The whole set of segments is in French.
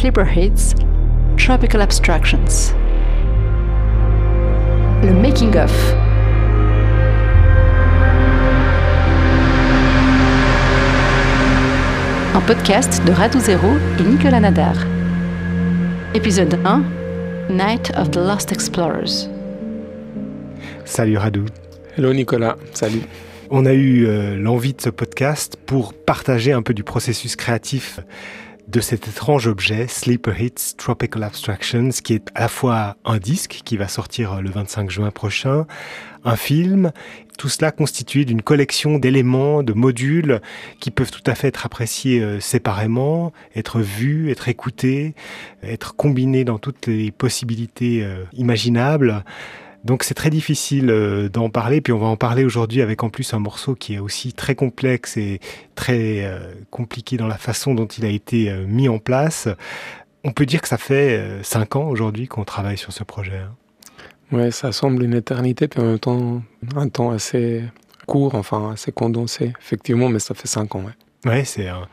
Sleeper Hits, Tropical Abstractions. Le Making of. Un podcast de Radou Zero et Nicolas Nadar. Épisode 1 Night of the Lost Explorers. Salut Radou. Hello Nicolas, salut. On a eu euh, l'envie de ce podcast pour partager un peu du processus créatif de cet étrange objet, Sleeper Hits Tropical Abstractions, qui est à la fois un disque qui va sortir euh, le 25 juin prochain, un film, tout cela constitué d'une collection d'éléments, de modules qui peuvent tout à fait être appréciés euh, séparément, être vus, être écoutés, être combinés dans toutes les possibilités imaginables. Donc c'est très difficile euh, d'en parler, puis on va en parler aujourd'hui avec en plus un morceau qui est aussi très complexe et très euh, compliqué dans la façon dont il a été euh, mis en place. On peut dire que ça fait cinq ans aujourd'hui qu'on travaille sur ce projet. Hein. Ouais, ça semble une éternité, puis en même temps un temps assez court, enfin assez condensé, effectivement, mais ça fait cinq ans. Ouais, ouais c'est un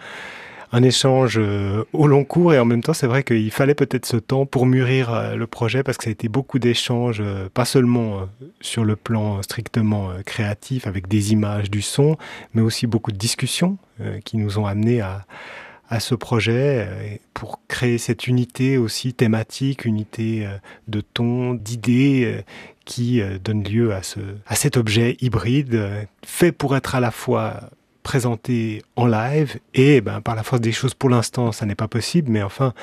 un échange euh, au long cours et en même temps c'est vrai qu'il fallait peut-être ce temps pour mûrir euh, le projet parce que ça a été beaucoup d'échanges, euh, pas seulement sur le plan strictement créatif avec des images, du son, mais aussi beaucoup de discussions qui nous ont amenés à, à ce projet pour créer cette unité aussi thématique, unité de ton, d'idées qui donne lieu à, ce, à cet objet hybride fait pour être à la fois présenté en live et ben, par la force des choses pour l'instant ça n'est pas possible mais enfin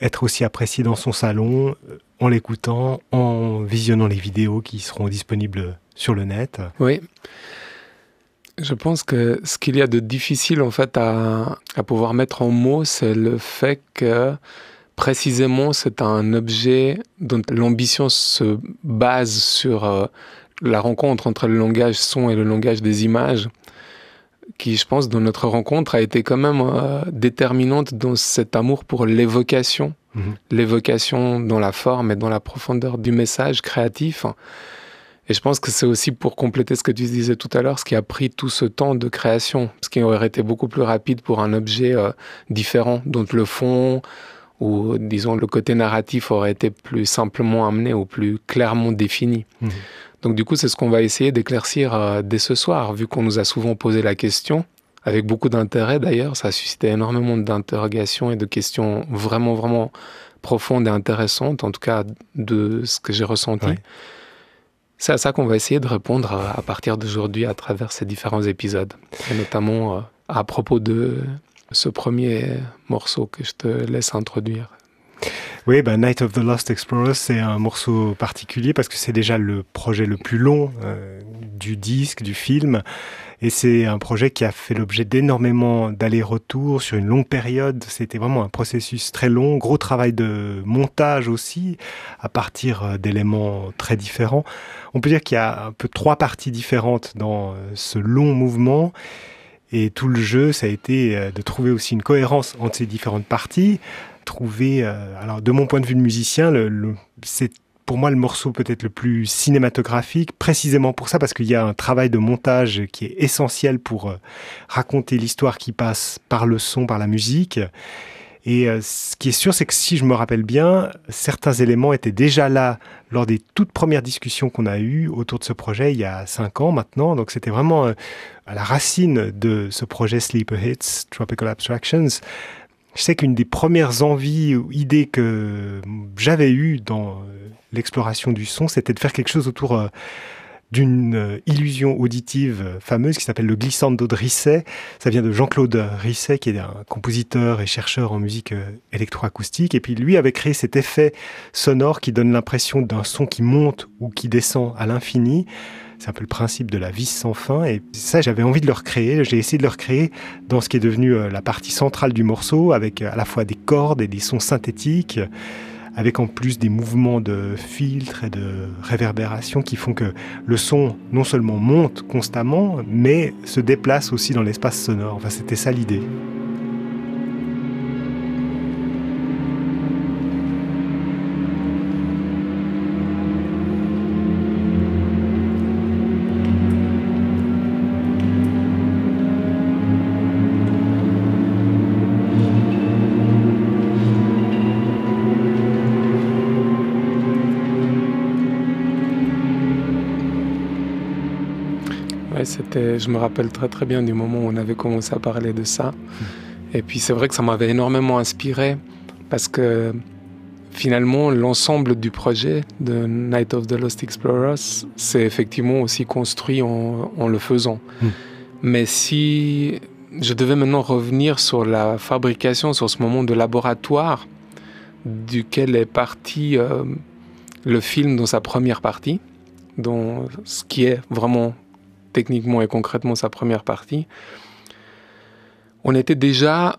être aussi apprécié dans son salon euh, en l'écoutant, en visionnant les vidéos qui seront disponibles sur le net. Oui. Je pense que ce qu'il y a de difficile en fait à, à pouvoir mettre en mots, c'est le fait que précisément c'est un objet dont l'ambition se base sur euh, la rencontre entre le langage son et le langage des images qui, je pense, dans notre rencontre, a été quand même euh, déterminante dans cet amour pour l'évocation, mhm. l'évocation dans la forme et dans la profondeur du message créatif. Et je pense que c'est aussi pour compléter ce que tu disais tout à l'heure, ce qui a pris tout ce temps de création, ce qui aurait été beaucoup plus rapide pour un objet euh, différent, dont le fond ou disons le côté narratif aurait été plus simplement amené ou plus clairement défini. Mhm. Donc du coup, c'est ce qu'on va essayer d'éclaircir euh, dès ce soir, vu qu'on nous a souvent posé la question, avec beaucoup d'intérêt d'ailleurs. Ça a suscité énormément d'interrogations et de questions vraiment, vraiment profondes et intéressantes, en tout cas de ce que j'ai ressenti. C'est à ça qu'on va essayer de répondre à, partir d'aujourd'hui à travers ces différents épisodes, et notamment euh, à propos de ce premier morceau que je te laisse introduire. Oui, bah, Night of the Lost Explorers, c'est un morceau particulier parce que c'est déjà le projet le plus long euh, du disque, du film. Et c'est un projet qui a fait l'objet d'énormément d'allers-retours sur une longue période. C'était vraiment un processus très long, gros travail de montage aussi, à partir euh, d'éléments très différents. On peut dire qu'il y a un peu trois parties différentes dans euh, ce long mouvement. Et tout le jeu, ça a été de trouver aussi une cohérence entre ces différentes parties, trouver, euh, alors de mon point de vue de musicien, c'est pour moi le morceau peut-être le plus cinématographique, précisément pour ça, parce qu'il y a un travail de montage qui est essentiel pour euh, raconter l'histoire qui passe par le son, par la musique. Et euh, ce qui est sûr, c'est que si je me rappelle bien, certains éléments étaient déjà là lors des toutes premières discussions qu'on a eues autour de ce projet il y a cinq ans maintenant. Donc c'était vraiment à la racine de ce projet Sleeper Hits, Tropical Abstractions. Je sais qu'une des premières envies ou idées que j'avais eues dans euh, l'exploration du son, c'était de faire quelque chose autour euh, d'une euh, illusion auditive fameuse qui s'appelle le glissando de Risset. Ça vient de Jean-Claude Risset, qui est un compositeur et chercheur en musique électroacoustique. Et puis lui avait créé cet effet sonore qui donne l'impression d'un son qui monte ou qui descend à l'infini. C'est un peu le principe de la vis sans fin. Et ça, j'avais envie de le recréer. J'ai essayé de le recréer dans ce qui est devenu euh, la partie centrale du morceau, avec euh, à la fois des cordes et des sons synthétiques, avec en plus des mouvements de filtre et de réverbération qui font que le son non seulement monte constamment, mais se déplace aussi dans l'espace sonore. Enfin, c'était ça l'idée. C'était, je me rappelle très très bien du moment où on avait commencé à parler de ça. Et puis c'est vrai que ça m'avait énormément inspiré parce que finalement l'ensemble du projet de Night of the Lost Explorers s'est effectivement aussi construit en, en le faisant. Hmm. Mais si je devais maintenant revenir sur la fabrication, sur ce moment de laboratoire duquel est parti euh, le film dans sa première partie, dans ce qui est vraiment techniquement et concrètement sa première partie, on était déjà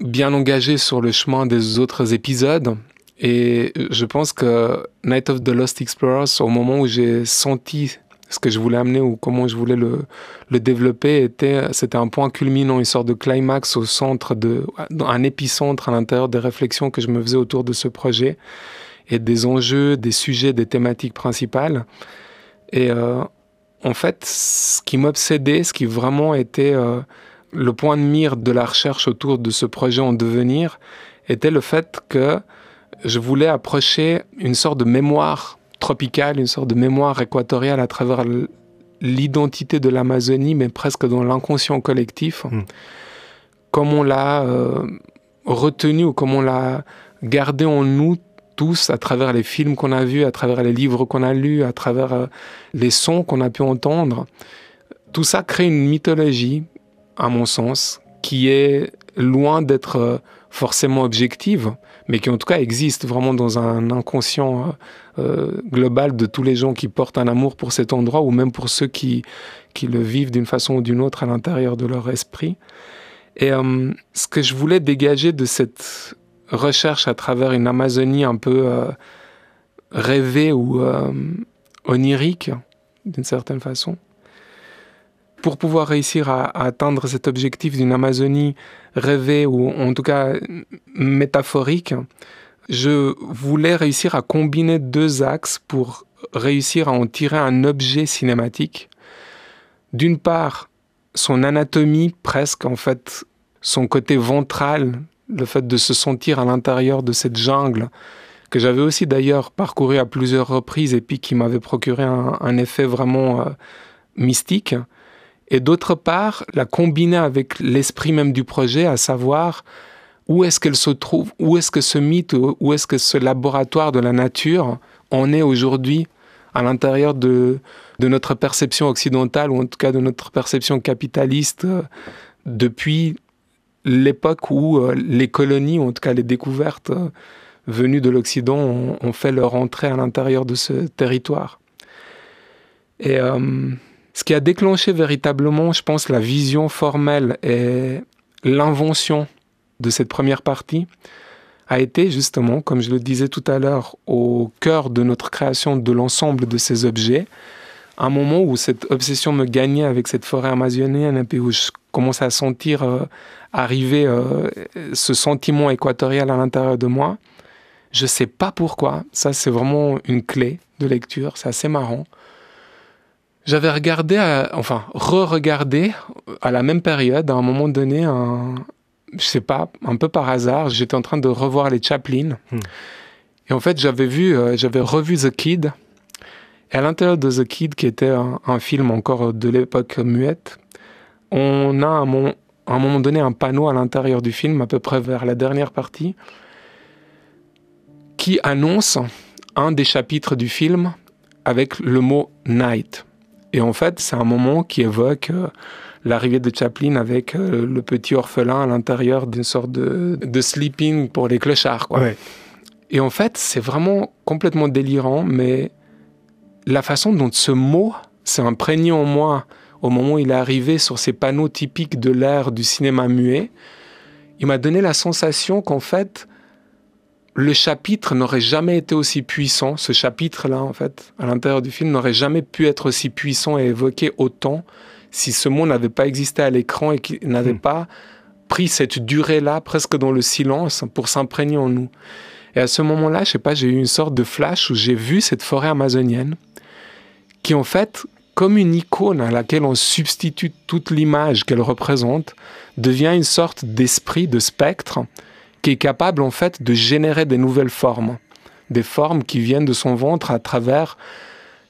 bien engagé sur le chemin des autres épisodes. Et je pense que Night of the Lost Explorers, au moment où j'ai senti ce que je voulais amener ou comment je voulais le, le développer, était, c'était un point culminant, une sorte de climax au centre de, un épicentre à l'intérieur des réflexions que je me faisais autour de ce projet et des enjeux, des sujets, des thématiques principales. Et euh, en fait, ce qui m'obsédait, ce qui vraiment était euh, le point de mire de la recherche autour de ce projet en devenir, était le fait que je voulais approcher une sorte de mémoire tropicale, une sorte de mémoire équatoriale à travers l'identité de l'Amazonie, mais presque dans l'inconscient collectif, hmm. comme on l'a euh, retenu ou comme on l'a gardé en nous tous à travers les films qu'on a vus, à travers les livres qu'on a lus, à travers euh, les sons qu'on a pu entendre. Tout ça crée une mythologie, à mon sens, qui est loin d'être euh, forcément objective, mais qui en tout cas existe vraiment dans un inconscient euh, global de tous les gens qui portent un amour pour cet endroit, ou même pour ceux qui, qui le vivent d'une façon ou d'une autre à l'intérieur de leur esprit. Et ce que je voulais dégager de cette recherche à travers une Amazonie un peu euh, rêvée ou euh, onirique, d'une certaine façon. Pour pouvoir réussir à, atteindre cet objectif d'une Amazonie rêvée ou en tout cas métaphorique, je voulais réussir à combiner deux axes pour réussir à en tirer un objet cinématique. D'une part, son anatomie presque, en fait, son côté ventral, le fait de se sentir à l'intérieur de cette jungle, que j'avais aussi d'ailleurs parcouru à plusieurs reprises et puis qui m'avait procuré un, effet vraiment euh, mystique. Et d'autre part, la combiner avec l'esprit même du projet, à savoir où est-ce qu'elle se trouve, où est-ce que ce mythe, où est-ce que ce laboratoire de la nature en est aujourd'hui à l'intérieur de, de notre perception occidentale, ou en tout cas de notre perception capitaliste, euh, depuis l'époque où euh, les colonies, en tout cas les découvertes euh, venues de l'Occident, ont, fait leur entrée à l'intérieur de ce territoire. Et euh, ce qui a déclenché véritablement, je pense, la vision formelle et l'invention de cette première partie a été justement, comme je le disais tout à l'heure, au cœur de notre création de l'ensemble de ces objets, un moment où cette obsession me gagnait avec cette forêt amazonienne, et puis où je commençais à sentir euh, arriver euh, ce sentiment équatorial à l'intérieur de moi. Je sais pas pourquoi. Ça, c'est vraiment une clé de lecture. C'est assez marrant. J'avais regardé, enfin, re-regardé à la même période, à un moment donné, un, je sais pas, un peu par hasard, j'étais en train de revoir les Chaplin. Hmm. Et en fait, j'avais vu, euh, j'avais revu The Kid. Et à l'intérieur de The Kid, qui était un, film encore de l'époque muette, on a un, un moment donné un panneau à l'intérieur du film, à peu près vers la dernière partie, qui annonce un des chapitres du film avec le mot night. Et en fait, c'est un moment qui évoque euh, l'arrivée de Chaplin avec euh, le petit orphelin à l'intérieur d'une sorte de, de, sleeping pour les clochards. Quoi. Et en fait, c'est vraiment complètement délirant, mais la façon dont ce mot s'est imprégné en moi au moment où il est arrivé sur ces panneaux typiques de l'ère du cinéma muet, il m'a donné la sensation qu'en fait, le chapitre n'aurait jamais été aussi puissant, ce chapitre-là, en fait, à l'intérieur du film, n'aurait jamais pu être aussi puissant et évoqué autant si ce mot n'avait pas existé à l'écran et qu'il n'avait hmm. pas pris cette durée-là, presque dans le silence, pour s'imprégner en nous. Et à ce moment-là, je sais pas, j'ai eu une sorte de flash où j'ai vu cette forêt amazonienne qui, en fait, comme une icône à laquelle on substitue toute l'image qu'elle représente, devient une sorte d'esprit, de spectre, qui est capable en fait de générer des nouvelles formes, des formes qui viennent de son ventre à travers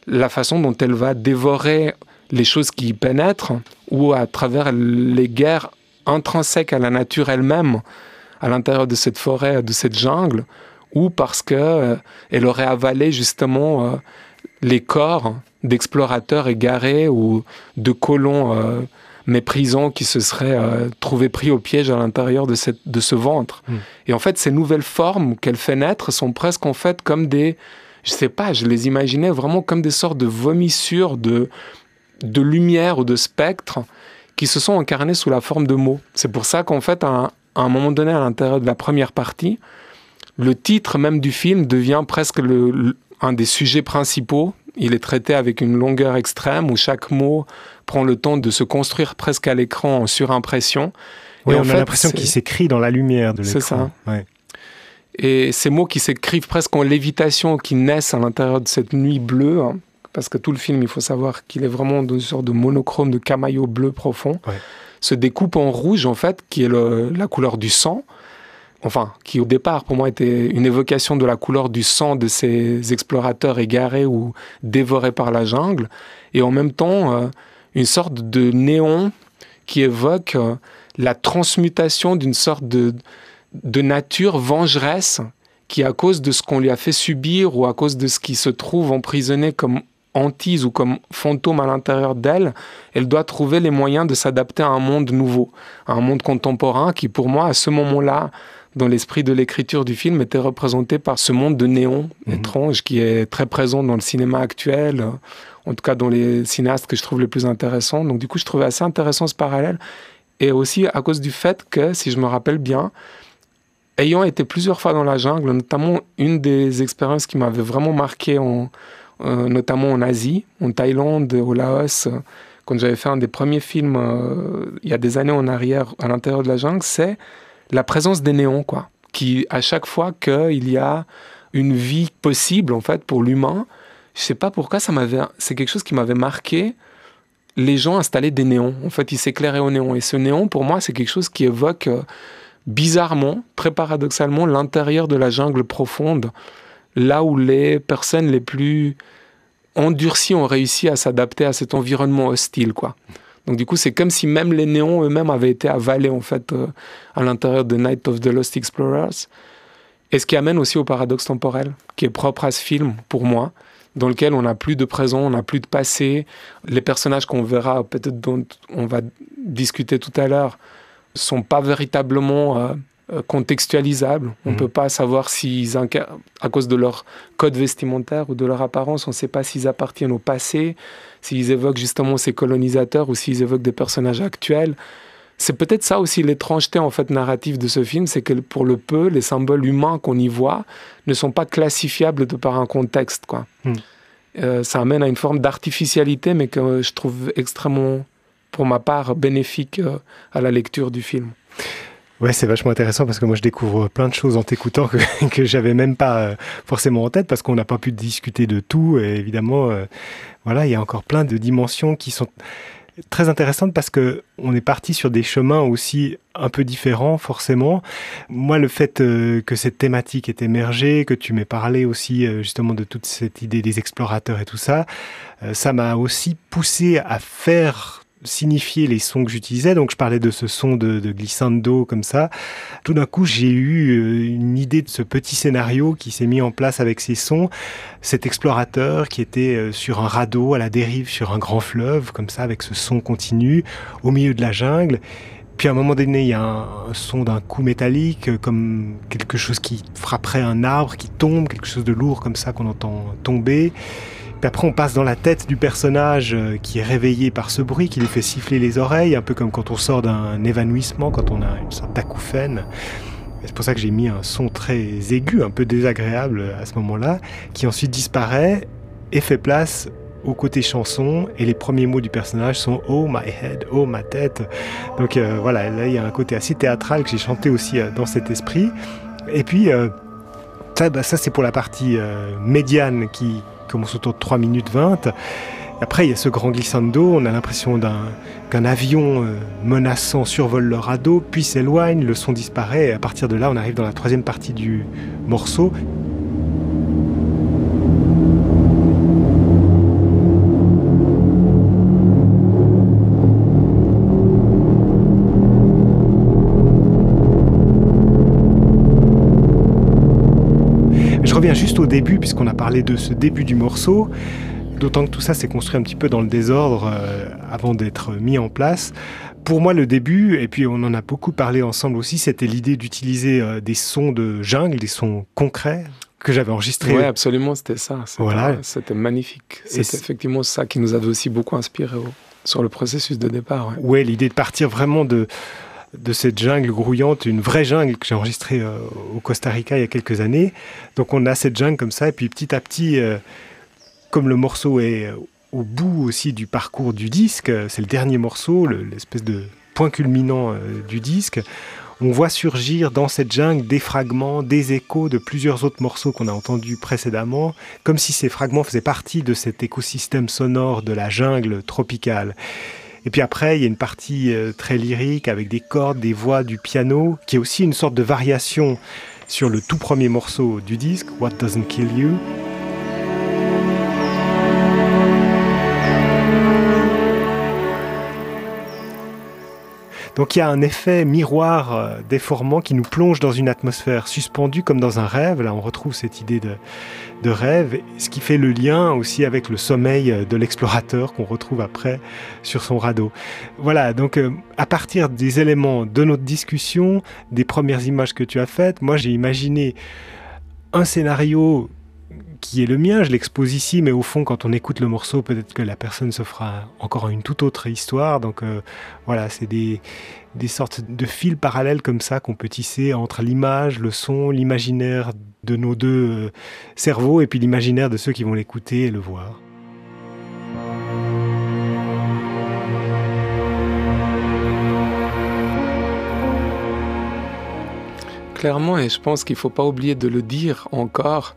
la façon dont elle va dévorer les choses qui y pénètrent, ou à travers les guerres intrinsèques à la nature elle-même, à l'intérieur de cette forêt, de cette jungle, ou parce que euh, elle aurait avalé justement euh, les corps d'explorateurs égarés ou de colons euh, méprisants qui se seraient trouvés pris au piège à l'intérieur de, cette, de ce ventre. Hmm. Et en fait, ces nouvelles formes qu'elle fait naître sont presque en fait comme des, je sais pas, je les imaginais vraiment comme des sortes de vomissures de, de lumière ou de spectres qui se sont incarnés sous la forme de mots. C'est pour ça qu'en fait, à un, moment donné, à l'intérieur de la première partie, le titre même du film devient presque le, un des sujets principaux. Il est traité avec une longueur extrême où chaque mot prend le temps de se construire presque à l'écran en surimpression. Oui, on a l'impression qu'il s'écrit dans la lumière de l'écran. C'est ça. Et ces mots qui s'écrivent presque en lévitation, qui naissent à l'intérieur de cette nuit bleue, hein, parce que tout le film, il faut savoir qu'il est vraiment dans une sorte de monochrome de camaillot bleu profond, se découpe en rouge, en fait, qui est la couleur du sang. Enfin, qui au départ, pour moi, était une évocation de la couleur du sang de ces explorateurs égarés ou dévorés par la jungle. Et en même temps, euh, une sorte de néon qui évoque euh, la transmutation d'une sorte de, de nature vengeresse qui, à cause de ce qu'on lui a fait subir ou à cause de ce qui se trouve emprisonné comme hantise ou comme fantôme à l'intérieur d'elle, elle doit trouver les moyens de s'adapter à un monde nouveau, à un monde contemporain qui, pour moi, à ce moment-là, dans l'esprit de l'écriture du film, était représenté par ce monde de néon mhm. étrange qui est très présent dans le cinéma actuel, en tout cas dans les cinéastes que je trouve les plus intéressants. Donc du coup, je trouvais assez intéressant ce parallèle. Et aussi à cause du fait que, si je me rappelle bien, ayant été plusieurs fois dans la jungle, notamment une des expériences qui m'avait vraiment marqué en, euh, notamment en Asie, en Thaïlande, au Laos, quand j'avais fait un des premiers films euh, il y a des années en arrière à l'intérieur de la jungle, c'est la présence des néons, quoi. Qui, à chaque fois qu'il y a une vie possible, en fait, pour l'humain, je sais pas pourquoi, ça m'avait, c'est quelque chose qui m'avait marqué. Les gens installaient des néons. En fait, ils s'éclairaient au néon. Et ce néon, pour moi, c'est quelque chose qui évoque euh, bizarrement, très paradoxalement, l'intérieur de la jungle profonde là où les personnes les plus endurcies ont réussi à s'adapter à cet environnement hostile, quoi. Donc du coup, c'est comme si même les néons eux-mêmes avaient été avalés en fait euh, à l'intérieur de Night of the Lost Explorers. Et ce qui amène aussi au paradoxe temporel, qui est propre à ce film pour moi, dans lequel on n'a plus de présent, on n'a plus de passé. Les personnages qu'on verra, peut-être dont on va discuter tout à l'heure, sont pas véritablement euh, contextualisables. On ne mhm. peut pas savoir s'ils, à cause de leur code vestimentaire ou de leur apparence, on ne sait pas s'ils appartiennent au passé, s'ils évoquent justement ces colonisateurs ou s'ils évoquent des personnages actuels. C'est peut-être ça aussi l'étrangeté en fait narrative de ce film, c'est que pour le peu, les symboles humains qu'on y voit ne sont pas classifiables de par un contexte. Quoi. Hmm. Euh, ça amène à une forme d'artificialité, mais que je trouve extrêmement, pour ma part, bénéfique euh, à la lecture du film. Ouais, c'est vachement intéressant parce que moi je découvre plein de choses en t'écoutant que, que j'avais même pas euh, forcément en tête parce qu'on n'a pas pu discuter de tout. Et évidemment, euh, voilà, il y a encore plein de dimensions qui sont très intéressantes parce que on est parti sur des chemins aussi un peu différents forcément. Moi, le fait euh, que cette thématique ait émergé, que tu m'aies parlé aussi justement de toute cette idée des explorateurs et tout ça, ça m'a aussi poussé à faire signifier les sons que j'utilisais. Donc je parlais de ce son de, de glissando comme ça. Tout d'un coup, j'ai eu euh, une idée de ce petit scénario qui s'est mis en place avec ces sons. Cet explorateur qui était euh, sur un radeau à la dérive sur un grand fleuve comme ça avec ce son continu au milieu de la jungle. Puis à un moment donné, il y a un, son d'un coup métallique, euh, comme quelque chose qui frapperait un arbre, qui tombe, quelque chose de lourd comme ça qu'on entend tomber après, on passe dans la tête du personnage euh, qui est réveillé par ce bruit qui lui fait siffler les oreilles, un peu comme quand on sort d'un évanouissement, quand on a une sorte d'acouphène. C'est pour ça que j'ai mis un son très aigu, un peu désagréable à ce moment-là, qui ensuite disparaît et fait place au côté chanson. Et les premiers mots du personnage sont Oh my head, oh ma tête. Donc euh, voilà, là il y a un côté assez théâtral que j'ai chanté aussi euh, dans cet esprit. Et puis ça, bah, ça c'est pour la partie médiane qui, commence autour de 3 minutes 20. Après, il y a ce grand glissando, on a l'impression qu'un avion euh, menaçant survole le radeau, puis s'éloigne, le son disparaît, et à partir de là, on arrive dans la troisième partie du morceau. Début, puisqu'on a parlé de ce début du morceau. D'autant que tout ça s'est construit un petit peu dans le désordre euh, avant d'être mis en place. Pour moi, le début, et puis on en a beaucoup parlé ensemble aussi, c'était l'idée d'utiliser euh, des sons de jungle, des sons concrets que j'avais enregistrés. Oui, absolument, c'était ça. Voilà. C'était magnifique. C'est effectivement ça qui nous avait aussi beaucoup inspiré sur le processus de départ. Oui, ouais, l'idée de partir vraiment de, de cette jungle grouillante, une vraie jungle que j'ai enregistrée euh, au Costa Rica il y a quelques années. Donc on a cette jungle comme ça, et puis petit à petit, euh, comme le morceau est au bout aussi du parcours du disque, c'est le dernier morceau, l'espèce de point culminant euh, du disque, on voit surgir dans cette jungle des fragments, des échos de plusieurs autres morceaux qu'on a entendus précédemment, comme si ces fragments faisaient partie de cet écosystème sonore de la jungle tropicale. Et puis après, il y a une partie euh, très lyrique avec des cordes, des voix, du piano, qui est aussi une sorte de variation sur le tout premier morceau du disque, What Doesn't Kill You. Donc il y a un effet miroir euh, déformant qui nous plonge dans une atmosphère suspendue comme dans un rêve. Là, on retrouve cette idée de, rêve, ce qui fait le lien aussi avec le sommeil euh, de l'explorateur qu'on retrouve après sur son radeau. Voilà, donc euh, à partir des éléments de notre discussion, des premières images que tu as faites, moi j'ai imaginé un scénario qui est le mien, je l'expose ici, mais au fond, quand on écoute le morceau, peut-être que la personne se fera encore une toute autre histoire. Donc euh, voilà, c'est des, des sortes de fils parallèles comme ça qu'on peut tisser entre l'image, le son, l'imaginaire de nos deux euh, cerveaux et puis l'imaginaire de ceux qui vont l'écouter et le voir. Clairement, et je pense qu'il ne faut pas oublier de le dire encore,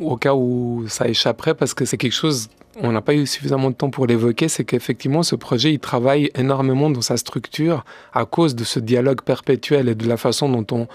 au cas où ça échapperait, parce que c'est quelque chose, on n'a pas eu suffisamment de temps pour l'évoquer, c'est qu'effectivement ce projet, il travaille énormément dans sa structure à cause de ce dialogue perpétuel et de la façon dont on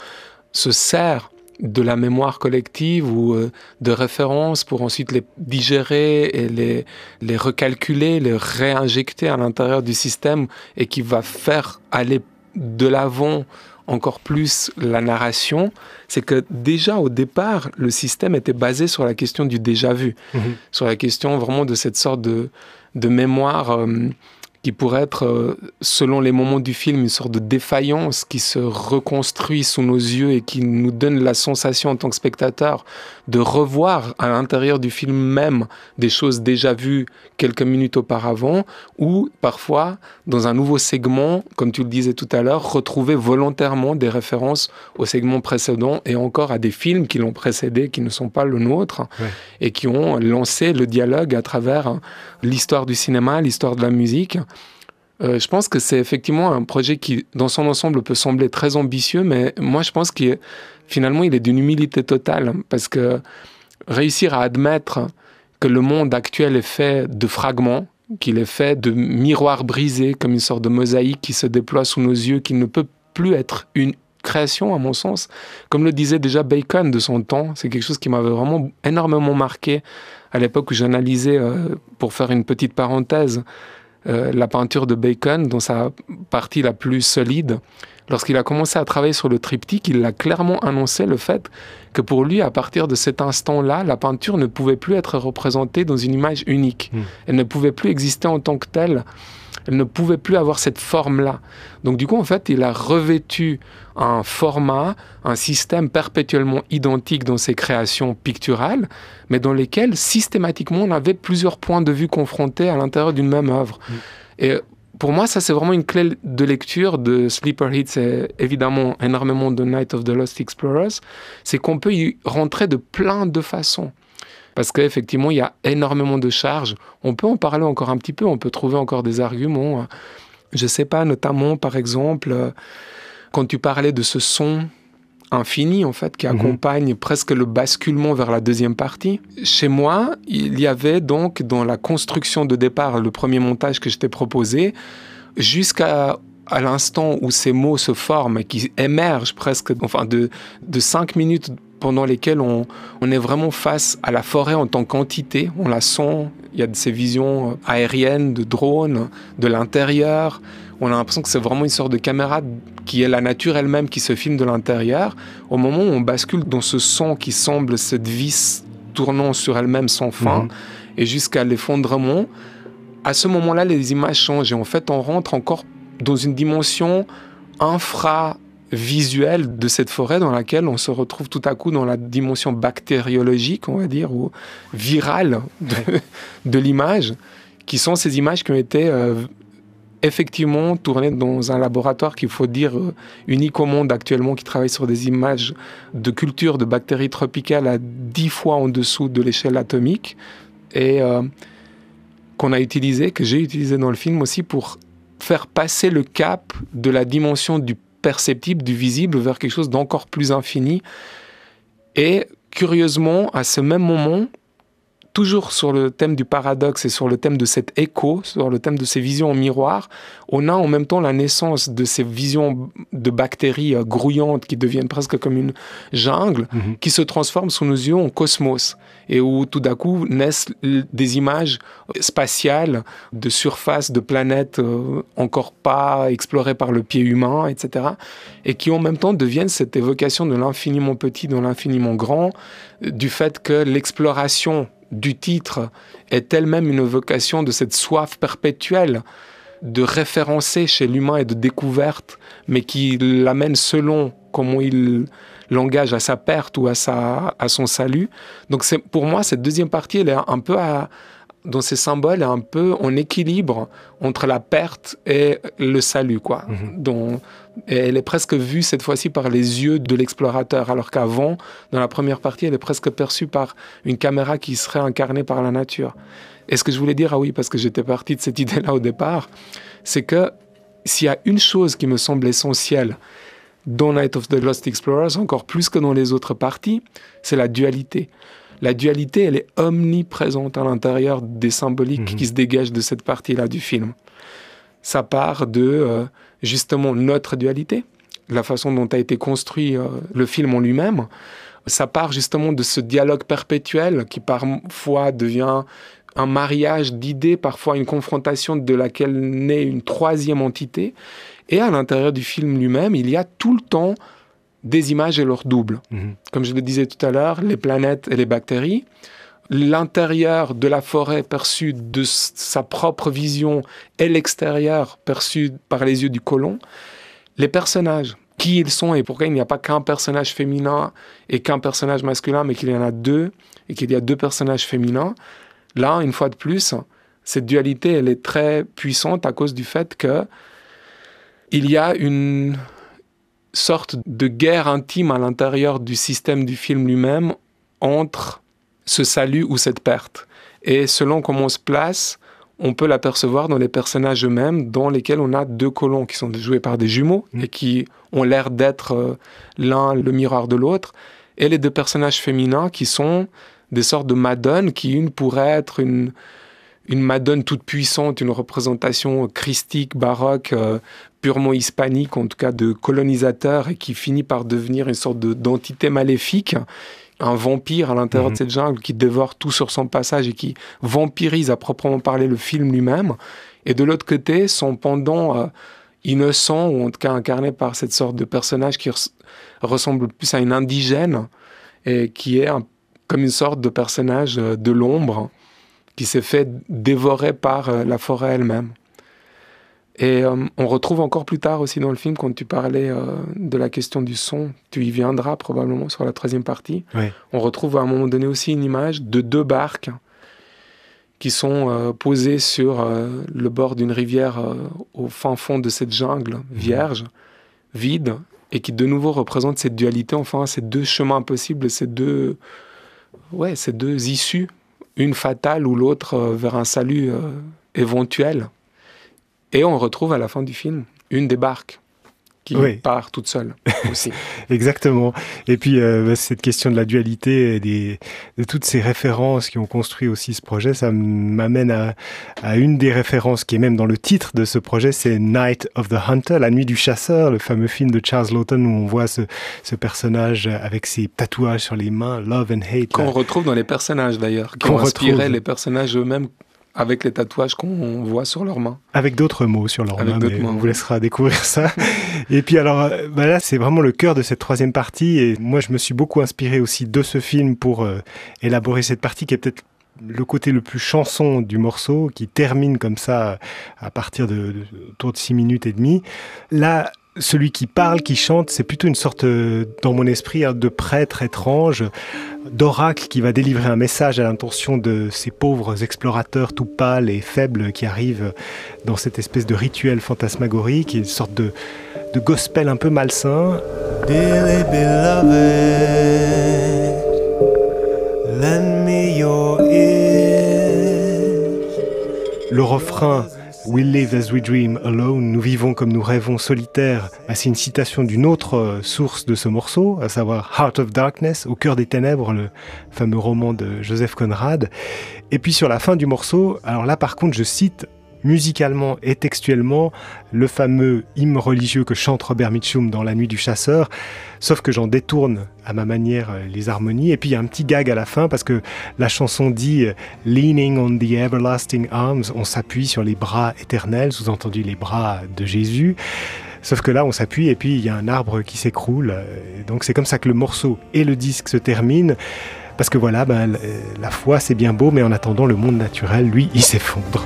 se sert de la mémoire collective ou euh, de références pour ensuite les digérer et les, les recalculer, les réinjecter à l'intérieur du système et qui va faire aller de l'avant encore plus la narration, c'est que déjà au départ, le système était basé sur la question du déjà vu, mhm. sur la question vraiment de cette sorte de, de mémoire. Euh, qui pourrait être, euh, selon les moments du film, une sorte de défaillance qui se reconstruit sous nos yeux et qui nous donne la sensation en tant que spectateur de revoir à l'intérieur du film même des choses déjà vues quelques minutes auparavant, ou parfois, dans un nouveau segment, comme tu le disais tout à l'heure, retrouver volontairement des références au segment précédent et encore à des films qui l'ont précédé, qui ne sont pas le nôtre, et qui ont lancé le dialogue à travers l'histoire du cinéma, l'histoire de la musique. Euh, je pense que c'est effectivement un projet qui, dans son ensemble, peut sembler très ambitieux, mais moi, je pense qu'il finalement, il est d'une humilité totale, parce que réussir à admettre que le monde actuel est fait de fragments, qu'il est fait de miroirs brisés, comme une sorte de mosaïque qui se déploie sous nos yeux, qu'il ne peut plus être une création, à mon sens. Comme le disait déjà Bacon de son temps, c'est quelque chose qui m'avait vraiment énormément marqué à l'époque où j'analysais, euh, pour faire une petite parenthèse, euh, la peinture de Bacon dans sa partie la plus solide. Lorsqu'il a commencé à travailler sur le triptyque, il a clairement annoncé le fait que pour lui, à partir de cet instant-là, la peinture ne pouvait plus être représentée dans une image unique. Hmm. Elle ne pouvait plus exister en tant que telle elle ne pouvait plus avoir cette forme-là. Donc du coup, en fait, il a revêtu un format, un système perpétuellement identique dans ses créations picturales, mais dans lesquelles systématiquement on avait plusieurs points de vue confrontés à l'intérieur d'une même œuvre. Mm. Et pour moi, ça c'est vraiment une clé de lecture de Sleeper Hits et évidemment énormément de Night of the Lost Explorers, c'est qu'on peut y rentrer de plein de façons parce qu'effectivement, il y a énormément de charges. On peut en parler encore un petit peu, on peut trouver encore des arguments. Je ne sais pas, notamment, par exemple, quand tu parlais de ce son infini, en fait, qui mhm. accompagne presque le basculement vers la deuxième partie. Chez moi, il y avait donc, dans la construction de départ, le premier montage que je t'ai proposé, jusqu'à à l'instant où ces mots se forment et qui émergent presque, enfin, de, de cinq minutes pendant lesquels on, est vraiment face à la forêt en tant qu'entité. On la sent, il y a de ces visions aériennes, de drones, de l'intérieur, on a l'impression que c'est vraiment une sorte de caméra qui est la nature elle-même qui se filme de l'intérieur. Au moment où on bascule dans ce son qui semble cette vis tournant sur elle-même sans fin, mhm. et jusqu'à l'effondrement, à ce moment-là, les images changent et en fait, on rentre encore dans une dimension infra-visuelle de cette forêt dans laquelle on se retrouve tout à coup dans la dimension bactériologique, on va dire, ou virale de, l'image, qui sont ces images qui ont été euh, effectivement tournées dans un laboratoire qu'il faut dire euh, unique au monde actuellement, qui travaille sur des images de culture de bactéries tropicales à dix fois en dessous de l'échelle atomique. Et euh, qu'on a utilisé, que j'ai utilisé dans le film aussi pour faire passer le cap de la dimension du perceptible, du visible, vers quelque chose d'encore plus infini. Et curieusement, à ce même moment, toujours sur le thème du paradoxe et sur le thème de cet écho, sur le thème de ces visions en miroir, on a en même temps la naissance de ces visions de bactéries euh, grouillantes qui deviennent presque comme une jungle, mhm. qui se transforment sous nos yeux en cosmos, et où tout d'un coup naissent des images spatiales de surface de planètes euh, encore pas explorées par le pied humain, etc., et qui en même temps deviennent cette évocation de l'infiniment petit dans l'infiniment grand, du fait que l'exploration du titre est elle-même une vocation de cette soif perpétuelle de référencer chez l'humain et de découverte, mais qui l'amène selon comment il l'engage à sa perte ou à, sa, à son salut. Donc pour moi, cette deuxième partie, elle est un peu à, dans ces symboles, un peu en équilibre entre la perte et le salut, quoi. Mhm. elle est presque vue cette fois-ci par les yeux de l'explorateur, alors qu'avant, dans la première partie, elle est presque perçue par une caméra qui serait incarnée par la nature. Et ce que je voulais dire, ah oui, parce que j'étais parti de cette idée-là au départ, c'est que s'il y a une chose qui me semble essentielle dans Night of the Lost Explorers, encore plus que dans les autres parties, c'est la dualité la dualité, elle est omniprésente à l'intérieur des symboliques mhm. qui se dégagent de cette partie-là du film. Ça part de euh, justement notre dualité, la façon dont a été construit euh, le film en lui-même. Ça part justement de ce dialogue perpétuel qui parfois devient un mariage d'idées, parfois une confrontation de laquelle naît une troisième entité. Et à l'intérieur du film lui-même, il y a tout le temps des images et leur double. Mhm. Comme je le disais tout à l'heure, les planètes et les bactéries, l'intérieur de la forêt perçu de sa propre vision et l'extérieur perçu par les yeux du colon, les personnages, qui ils sont et pourquoi il n'y a pas qu'un personnage féminin et qu'un personnage masculin, mais qu'il y en a deux et qu'il y a deux personnages féminins. Là, une fois de plus, cette dualité, elle est très puissante à cause du fait que il y a une sorte de guerre intime à l'intérieur du système du film lui-même entre ce salut ou cette perte. Et selon comment on se place, on peut l'apercevoir dans les personnages eux-mêmes, dans lesquels on a deux colons qui sont joués par des jumeaux mmh. et qui ont l'air d'être euh, l'un le miroir de l'autre, et les deux personnages féminins qui sont des sortes de madones, qui une pourrait être une, une Madone toute puissante, une représentation christique, baroque, euh, purement hispanique, en tout cas de colonisateur, et qui finit par devenir une sorte d'entité maléfique, un vampire à l'intérieur de mhm. cette jungle qui dévore tout sur son passage et qui vampirise à proprement parler le film lui-même. Et de l'autre côté, son pendant euh, innocent, ou en tout cas incarné par cette sorte de personnage qui ressemble plus à une indigène, et qui est comme une sorte de personnage euh, de l'ombre qui s'est fait dévorer par euh, la forêt elle-même. Et euh, on retrouve encore plus tard aussi dans le film, quand tu parlais euh, de la question du son, tu y viendras probablement sur la troisième partie, on retrouve à un moment donné aussi une image de deux barques qui sont posées sur le bord d'une rivière au fin fond de cette jungle mhm. vierge, vide, et qui de nouveau représente cette dualité, enfin ces deux chemins possibles, ces deux, ouais, ces deux issues une fatale ou l'autre euh, vers un salut euh, éventuel. Et on retrouve à la fin du film une des barques qui part toute seule aussi. Exactement. Et puis euh, bah, cette question de la dualité et des, de toutes ces références qui ont construit aussi ce projet, ça m'amène à, à, une des références qui est même dans le titre de ce projet, c'est Night of the Hunter, la nuit du chasseur, le fameux film de Charles Lawton où on voit ce, ce personnage avec ses tatouages sur les mains, Love and Hate. Qu'on retrouve dans les personnages d'ailleurs, qui ont inspiré les personnages eux-mêmes avec les tatouages qu'on voit sur leurs mains. Avec d'autres mots sur leurs mains, mais on vous laissera découvrir ça. et puis alors, euh, bah là, c'est vraiment le cœur de cette troisième partie. Et moi, je me suis beaucoup inspiré aussi de ce film pour euh, élaborer cette partie qui est peut-être le côté le plus chanson du morceau, qui termine comme ça à partir de, de autour de 6 minutes et demie. Là, celui qui parle, qui chante, c'est plutôt une sorte, euh, dans mon esprit, hein, de prêtre étrange, d'oracle qui va délivrer un message à l'intention de ces pauvres explorateurs tout pâles et faibles qui arrivent dans cette espèce de rituel fantasmagorique, une sorte de, de gospel un peu malsain. Le refrain We live as we dream alone, nous vivons comme nous rêvons solitaires. Ah, c'est une citation d'une autre euh, source de ce morceau, à savoir Heart of Darkness, au cœur des ténèbres, le fameux roman de Joseph Conrad. Et puis sur la fin du morceau, alors là par contre je cite musicalement et textuellement le fameux hymne religieux que chante Robert Mitchum dans La Nuit du Chasseur, sauf que j'en détourne à ma manière euh, les harmonies. Et puis il y a un petit gag à la fin parce que la chanson dit euh, Leaning on the everlasting arms, on s'appuie sur les bras éternels, sous-entendu les bras de Jésus. Sauf que là, on s'appuie et puis il y a un arbre qui s'écroule. Donc c'est comme ça que le morceau et le disque se terminent. Parce que voilà, ben, la foi c'est bien beau, mais en attendant, le monde naturel, lui, il s'effondre.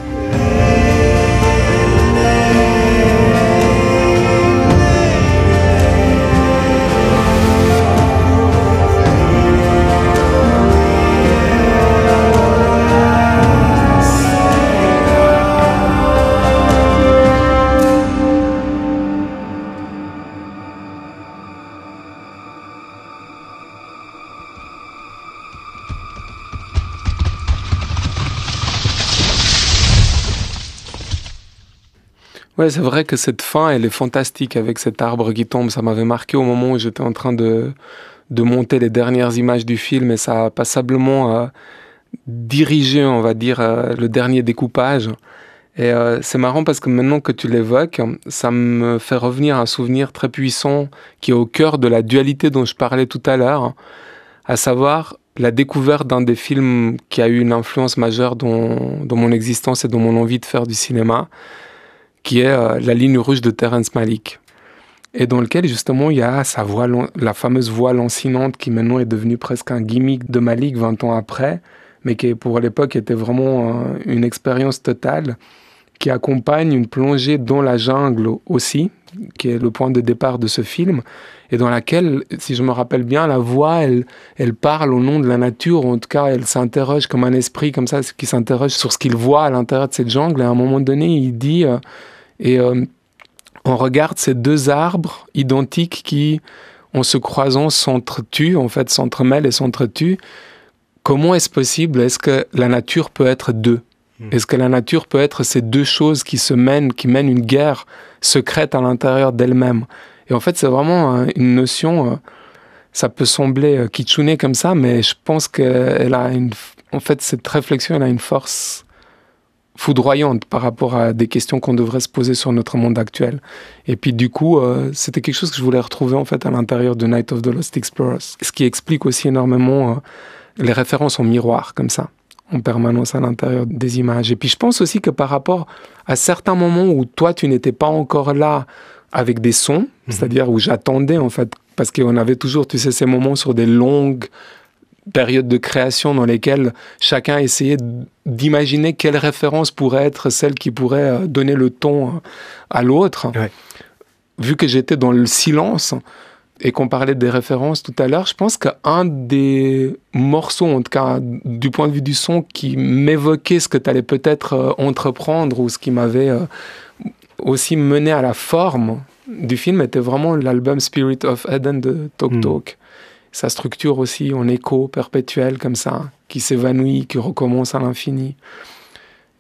C'est vrai que cette fin, elle est fantastique avec cet arbre qui tombe. Ça m'avait marqué au moment où j'étais en train de, de monter les dernières images du film et ça a passablement euh, dirigé, on va dire, euh, le dernier découpage. Et euh, c'est marrant parce que maintenant que tu l'évoques, ça me fait revenir un souvenir très puissant qui est au cœur de la dualité dont je parlais tout à l'heure, à savoir la découverte d'un des films qui a eu une influence majeure dans mon existence et dans mon envie de faire du cinéma qui est euh, La ligne rouge de Terence Malik, et dans lequel justement il y a sa voix, la fameuse voix lancinante qui maintenant est devenue presque un gimmick de Malik 20 ans après, mais qui pour l'époque était vraiment euh, une expérience totale, qui accompagne une plongée dans la jungle aussi, qui est le point de départ de ce film, et dans laquelle, si je me rappelle bien, la voix, elle, elle parle au nom de la nature, en tout cas, elle s'interroge comme un esprit comme ça, qui s'interroge sur ce qu'il voit à l'intérieur de cette jungle, et à un moment donné, il dit... Euh, et euh, on regarde ces deux arbres identiques qui, en se croisant, s'entretuent, en fait, s'entremêlent et s'entretuent. Comment est-ce possible? Est-ce que la nature peut être deux? Hmm. Est-ce que la nature peut être ces deux choses qui se mènent, qui mènent une guerre secrète à l'intérieur d'elle-même? Et en fait, c'est vraiment une notion, euh, ça peut sembler euh, kitschouné comme ça, mais je pense qu'elle a une... En fait, cette réflexion, elle a une force foudroyante par rapport à des questions qu'on devrait se poser sur notre monde actuel. Et puis du coup, euh, c'était quelque chose que je voulais retrouver en fait à l'intérieur de Night of the Lost Explorers, ce qui explique aussi énormément euh, les références en miroir comme ça, en permanence à l'intérieur des images. Et puis je pense aussi que par rapport à certains moments où toi tu n'étais pas encore là avec des sons, mhm. c'est-à-dire où j'attendais en fait, parce qu'on avait toujours, tu sais, ces moments sur des longues période de création dans lesquelles chacun essayait d'imaginer quelle référence pourrait être celle qui pourrait euh, donner le ton euh, à l'autre. Vu que j'étais dans le silence et qu'on parlait des références tout à l'heure, je pense qu'un des morceaux, en tout cas du point de vue du son, qui m'évoquait ce que tu allais peut-être euh, entreprendre ou ce qui m'avait aussi mené à la forme du film était vraiment l'album Spirit of Eden de Talk hmm. Talk sa structure aussi en écho perpétuel comme ça, qui s'évanouit, qui recommence à l'infini,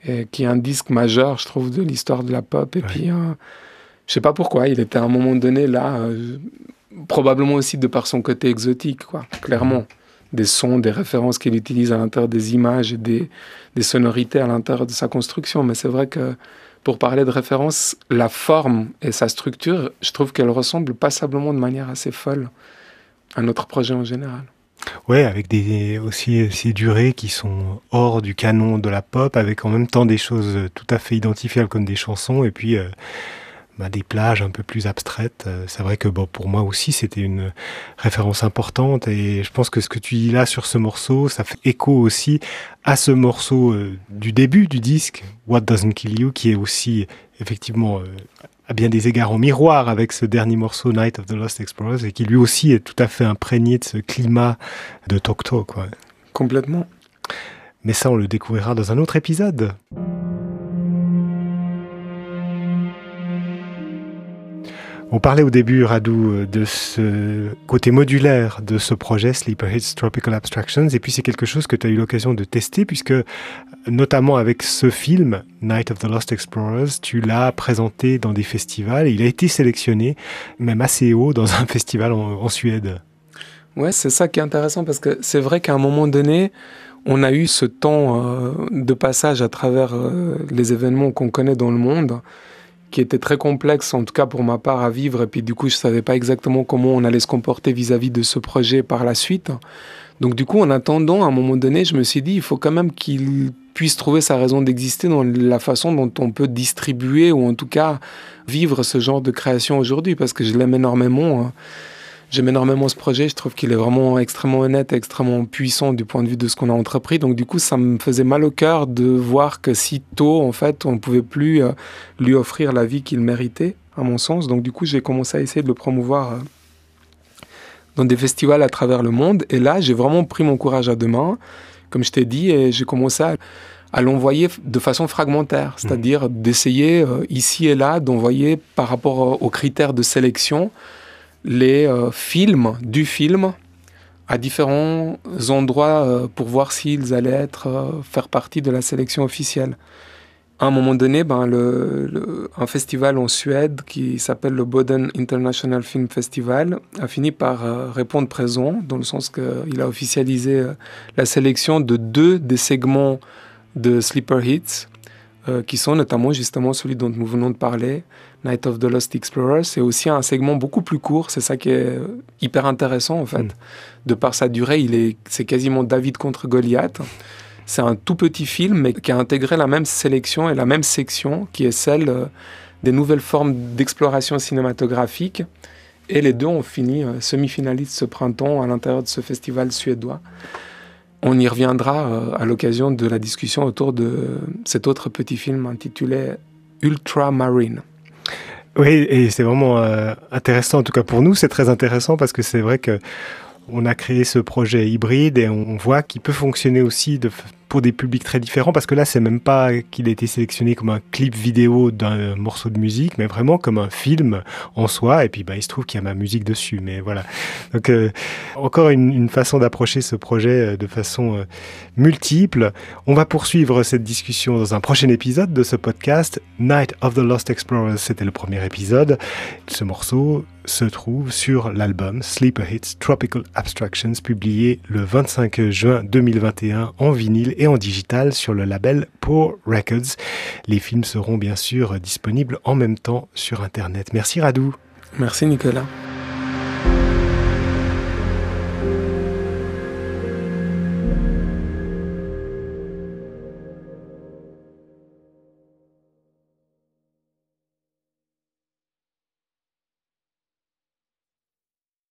et qui est un disque majeur, je trouve, de l'histoire de la pop. Et puis, euh, je sais pas pourquoi, il était à un moment donné là, euh, probablement aussi de par son côté exotique, quoi, clairement. Des sons, des références qu'il utilise à l'intérieur des images et des, des sonorités à l'intérieur de sa construction. Mais c'est vrai que pour parler de référence, la forme et sa structure, je trouve qu'elle ressemble passablement de manière assez folle à notre projet en général. ouais, avec des aussi ces durées qui sont hors du canon de la pop, avec en même temps des choses tout à fait identifiables comme des chansons, et puis euh, bah, des plages un peu plus abstraites. Euh, c'est vrai que bon, pour moi aussi, c'était une référence importante, et je pense que ce que tu dis là sur ce morceau, ça fait écho aussi à ce morceau euh, du début du disque, What Doesn't Kill You, qui est aussi effectivement à bien des égards en miroir avec ce dernier morceau Night of the Lost Explorers et qui lui aussi est tout à fait imprégné de ce climat de Tok Tok. Complètement. Mais ça, on le découvrira dans un autre épisode. On parlait au début, Radou, euh, de ce côté modulaire de ce projet Sleeper Hits Tropical Abstractions, et puis c'est quelque chose que tu as eu l'occasion de tester, puisque notamment avec ce film, Night of the Lost Explorers, tu l'as présenté dans des festivals, il a été sélectionné, même assez haut, dans un festival en, Suède. Ouais, c'est ça qui est intéressant, parce que c'est vrai qu'à un moment donné, on a eu ce temps euh, de passage à travers euh, les événements qu'on connaît dans le monde, qui était très complexe, en tout cas pour ma part, à vivre. Et puis du coup, je ne savais pas exactement comment on allait se comporter vis-à-vis de ce projet par la suite. Donc du coup, en attendant, à un moment donné, je me suis dit, il faut quand même qu'il puisse trouver sa raison d'exister dans la façon dont on peut distribuer ou en tout cas vivre ce genre de création aujourd'hui, parce que je l'aime énormément. Hein. J'aime énormément ce projet. Je trouve qu'il est vraiment extrêmement honnête, extrêmement puissant du point de vue de ce qu'on a entrepris. Donc du coup, ça me faisait mal au cœur de voir que si tôt, en fait, on ne pouvait plus euh, lui offrir la vie qu'il méritait, à mon sens. Donc du coup, j'ai commencé à essayer de le promouvoir euh, dans des festivals à travers le monde. Et là, j'ai vraiment pris mon courage à deux mains, comme je t'ai dit, et j'ai commencé à, l'envoyer de façon fragmentaire, c'est-à-dire d'essayer euh, ici et là d'envoyer par rapport aux critères de sélection les euh, films du film à différents endroits euh, pour voir s'ils allaient être, euh, faire partie de la sélection officielle. À un moment donné, ben, le, un festival en Suède qui s'appelle le Boden International Film Festival a fini par répondre présent, dans le sens qu'il a officialisé la sélection de deux des segments de Sleeper Hits, qui sont notamment justement celui dont nous venons de parler, Night of the Lost Explorers, c'est aussi un segment beaucoup plus court. C'est ça qui est hyper intéressant en fait. Mm. De par sa durée, il est, c'est quasiment David contre Goliath. C'est un tout petit film, mais qui a intégré la même sélection et la même section, qui est celle euh, des nouvelles formes d'exploration cinématographique. Et les deux ont fini euh, semi-finalistes ce printemps à l'intérieur de ce festival suédois. On y reviendra euh, à l'occasion de la discussion autour de cet autre petit film intitulé Ultramarine. Oui, et c'est vraiment euh, intéressant, en tout cas pour nous, c'est très intéressant parce que c'est vrai que on a créé ce projet hybride et on voit qu'il peut fonctionner aussi de, pour des publics très différents, parce que là, c'est même pas qu'il a été sélectionné comme un clip vidéo d'un morceau de musique, mais vraiment comme un film en soi. Et puis, bah, il se trouve qu'il y a ma musique dessus. Mais voilà. Donc, euh, encore une, façon d'approcher ce projet euh, de façon euh, multiple. On va poursuivre cette discussion dans un prochain épisode de ce podcast. Night of the Lost Explorers, c'était le premier épisode. Ce morceau se trouve sur l'album Sleeper Hits Tropical Abstractions, publié le 25 juin 2021 en vinyle et en digital sur le label Poor Records. Les films seront bien sûr disponibles en même temps sur Internet. Merci Radou. Merci Nicolas.